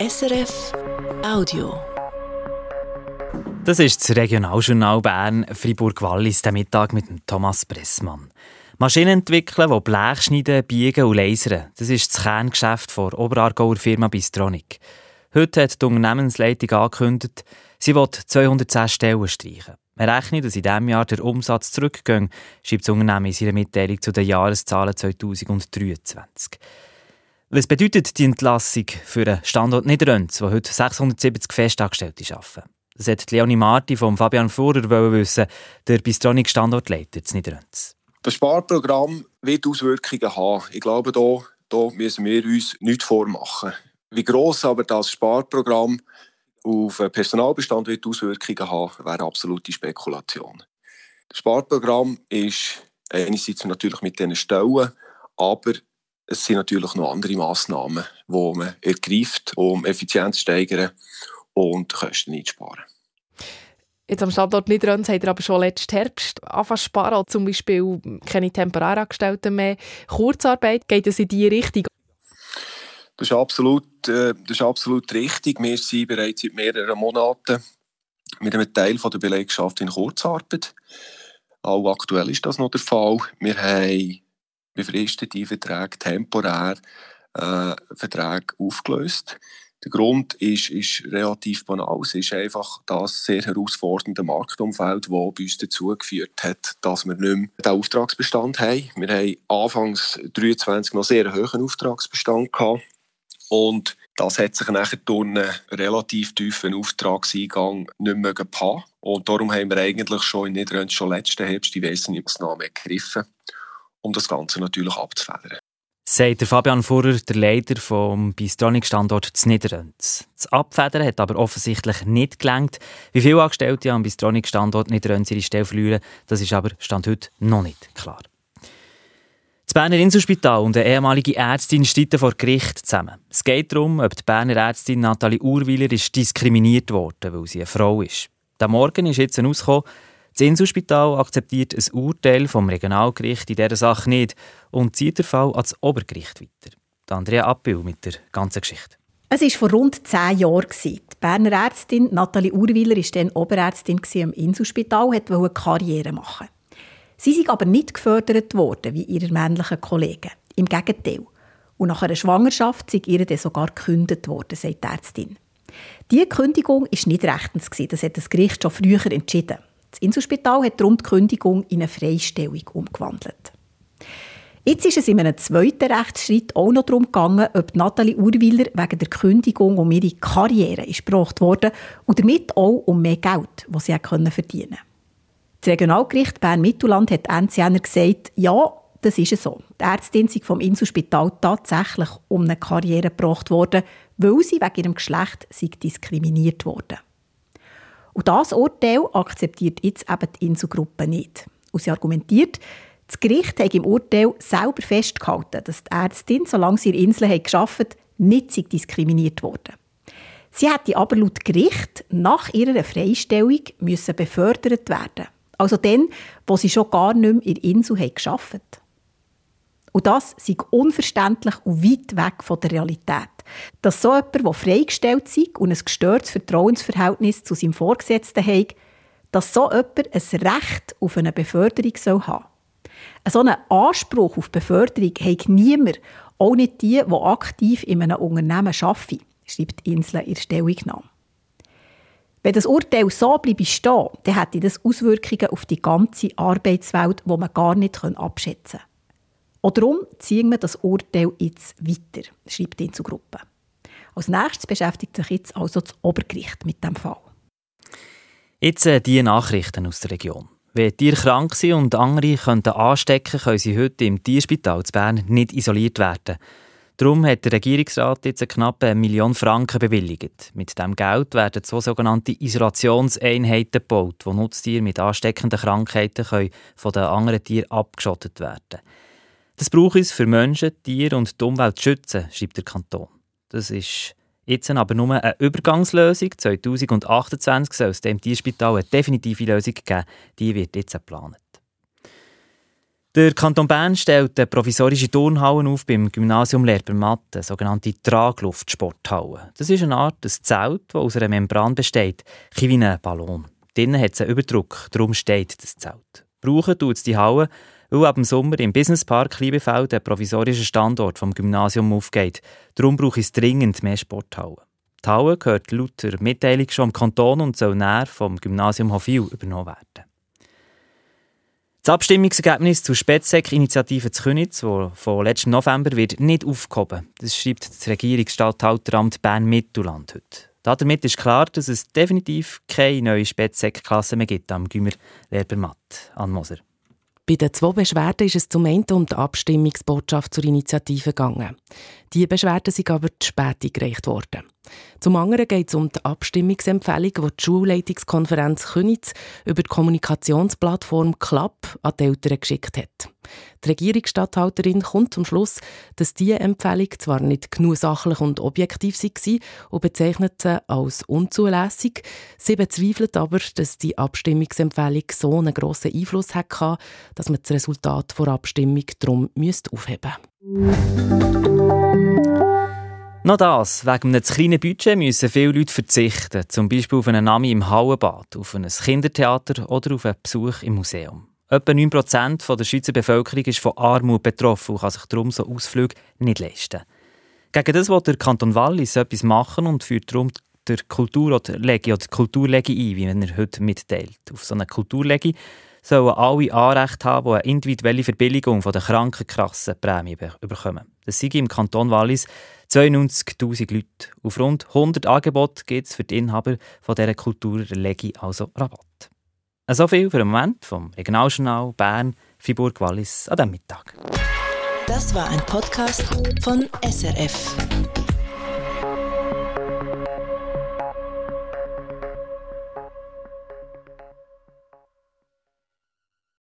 SRF Audio. Das ist das Regionaljournal Bern Fribourg-Wallis, der Mittag mit Thomas Pressmann. Maschinen entwickeln, die Blech schneiden, biegen und lasern. Das ist das Kerngeschäft der Oberargauer Firma Bistronic. Heute hat die Unternehmensleitung angekündigt, sie will 210 Stellen streichen. Man rechnet, dass in diesem Jahr der Umsatz zurückgeht, schreibt das Unternehmen in seiner Mitteilung zu den Jahreszahlen 2023. Was bedeutet die Entlassung für den Standort Niederönz, wo heute 670 Festangestellte arbeiten? Das hat Leonie Marti vom Fabian Fuhrer wissen, der Bistronik Standortleiter zu Niederönz. Das Sparprogramm wird Auswirkungen haben. Ich glaube, da, da müssen wir uns nichts vormachen. Wie gross aber das Sparprogramm auf den Personalbestand wird Auswirkungen haben, wäre absolute Spekulation. Das Sparprogramm ist einerseits natürlich mit diesen Stellen, aber es sind natürlich noch andere Massnahmen, die man ergreift, um Effizienz zu steigern und Kosten einzusparen. Jetzt am Standort Niederönz hat er aber schon letzten Herbst angefangen zu sparen, zum Beispiel keine Temporärangestellten mehr. Kurzarbeit, geht es in diese Richtung? Das ist, absolut, äh, das ist absolut richtig. Wir sind bereits seit mehreren Monaten mit einem Teil der Belegschaft in Kurzarbeit. Auch aktuell ist das noch der Fall. Wir haben befristete Verträge temporär äh, Verträge aufgelöst. Der Grund ist, ist relativ banal. Es ist einfach das sehr herausfordernde Marktumfeld, das bei uns dazu geführt hat, dass wir nicht mehr den Auftragsbestand haben. Wir haben anfangs 2023 noch sehr hohen Auftragsbestand gehabt. Und das hat sich nachher durch einen relativ tiefen Auftragseingang nicht mehr haben. Und darum haben wir eigentlich schon in Niederlande schon letzten Herbst wesentlichen Maßnahmen ergriffen, um das Ganze natürlich abzufedern sagt der Fabian Furrer, der Leiter vom Bistronic-Standort zu Niederönz. Das Abfedern hat aber offensichtlich nicht gelangt. Wie viele Angestellte am Bistronic-Standort Niederönz ihre Stelle verlieren, das ist aber Stand heute noch nicht klar. Das Berner Inselspital und eine ehemalige Ärztin streiten vor Gericht zusammen. Es geht darum, ob die Berner Ärztin Nathalie Urwiler ist diskriminiert wurde, weil sie eine Frau ist. Der Morgen ist jetzt herausgekommen, das Inselspital akzeptiert ein Urteil vom Regionalgericht in dieser Sache nicht und zieht den Fall ans Obergericht weiter. Andrea Appel mit der ganzen Geschichte. Es war vor rund zehn Jahren. Die Berner Ärztin Nathalie Urwiler war dann Oberärztin am Inselspital und wollte eine Karriere machen. Sie ist aber nicht gefördert worden wie ihre männlichen Kollegen. Im Gegenteil. Und nach einer Schwangerschaft sei ihr dann sogar gekündigt worden, sagt die Ärztin. Diese Kündigung war nicht rechtens. Das hat das Gericht schon früher entschieden. Das Inselspital hat darum die Kündigung in eine Freistellung umgewandelt. Jetzt ist es in einem zweiten Rechtsschritt auch noch darum gegangen, ob Nathalie Urwiler wegen der Kündigung um ihre Karriere ist gebracht wurde und damit auch um mehr Geld, das sie verdienen konnte. Das Regionalgericht Bern-Mittelland hat Ende gesagt, ja, das ist so. Die Ärztin ist vom Inselspital tatsächlich um eine Karriere gebracht worden, weil sie wegen ihrem Geschlecht diskriminiert wurde. Und das Urteil akzeptiert jetzt eben die Inselgruppe nicht. Und sie argumentiert, das Gericht hat im Urteil selber festgehalten, dass die Ärztin, solange sie der Insel gearbeitet nicht diskriminiert wurde. Sie hätte aber laut Gericht nach ihrer Freistellung müssen befördert werden. Also dann, wo sie schon gar nicht mehr in der Insel gearbeitet. Und das sei unverständlich und weit weg von der Realität. Dass so jemand, der freigestellt sei und ein gestörtes Vertrauensverhältnis zu seinem Vorgesetzten hat, dass so jemand ein Recht auf eine Beförderung soll haben So einen Anspruch auf Beförderung hat niemand, auch nicht die, die aktiv in einem Unternehmen arbeiten, schreibt Insel in der Stellungnahme. Wenn das Urteil so bleibe stehen, dann hätte das Auswirkungen auf die ganze Arbeitswelt, die man gar nicht abschätzen kann. Und darum ziehen wir das Urteil jetzt weiter, schreibt die Inselgruppe. Als nächstes beschäftigt sich jetzt also das Obergericht mit dem Fall. Jetzt äh, die Nachrichten aus der Region. Wenn Tiere krank sind und andere könnten anstecken, können sie heute im Tierspital zu Bern nicht isoliert werden. Darum hat der Regierungsrat jetzt eine knappe Million Franken bewilligt. Mit dem Geld werden zwei sogenannte Isolationseinheiten gebaut, wo Nutztiere mit ansteckenden Krankheiten können von den anderen Tieren abgeschottet werden können. Das braucht es für Menschen, Tiere und die Umwelt zu schützen, schreibt der Kanton. Das ist jetzt aber nur eine Übergangslösung. 2028 soll es dem Tierspital eine definitive Lösung geben. Die wird jetzt geplant. Der Kanton Bern stellt eine provisorische Turnhalle auf beim Gymnasium Lerbermatt, eine sogenannte Tragluftsporthalle. Das ist eine Art ein Zelt, das aus einer Membran besteht, wie ein Ballon. Drinnen hat es einen Überdruck, darum steht das Zelt. Brauchen tut es die Halle, weil ab dem Sommer im Businesspark Liebefeld ein provisorischer Standort vom Gymnasium aufgeht. Darum brauche es dringend mehr Sporthallen. Die Halle gehört laut der Mitteilung schon am Kanton und soll näher vom Gymnasium Hofil übernommen werden. Das Abstimmungsergebnis zur Spätsek-Initiative zu Künitz, das von letztem November wird nicht aufgehoben. Das schreibt das Regierungsstatthalteramt Bern-Mittelland heute. Damit ist klar, dass es definitiv keine neue Spätsek-Klasse mehr gibt am Gümmer Lerbermatt. An Moser. Bei den zwei Beschwerden ist es zum einen um die Abstimmungsbotschaft zur Initiative gegangen. Die Beschwerden sind aber zu spät eingereicht worden. Zum anderen geht es um die Abstimmungsempfehlung, die die Schulleitungskonferenz Könitz über die Kommunikationsplattform CLAP an die Eltern geschickt hat. Die Regierungsstatthalterin kommt zum Schluss, dass diese Empfehlung zwar nicht genug sachlich und objektiv war und bezeichnet sie als unzulässig. Sie bezweifelt aber, dass die Abstimmungsempfehlung so einen grossen Einfluss hatte, dass man das Resultat der Abstimmung darum aufheben müsste. Noch das. Wegen einem zu kleinen Budget müssen viele Leute verzichten. Zum Beispiel auf einen Nami im Hallenbad, auf ein Kindertheater oder auf einen Besuch im Museum. Etwa 9% der Schweizer Bevölkerung ist von Armut betroffen und kann sich darum so Ausflüge nicht leisten. Gegen das will der Kanton Wallis etwas machen und führt darum der Kultur- oder Legi oder Kulturlegi ein, wie er heute mitteilt. Auf so eine Kulturlegi sollen alle Anrecht haben, die eine individuelle Verbilligung von der Krankenkassenprämie bekommen. Das sei im Kanton Wallis 92'000 Leute. Auf rund 100 Angebote gibt es für die Inhaber von dieser Kulturlegi also Rabatt. So viel für den Moment vom Regionaljournal Bern, Fribourg, Wallis an diesem Mittag. Das war ein Podcast von SRF.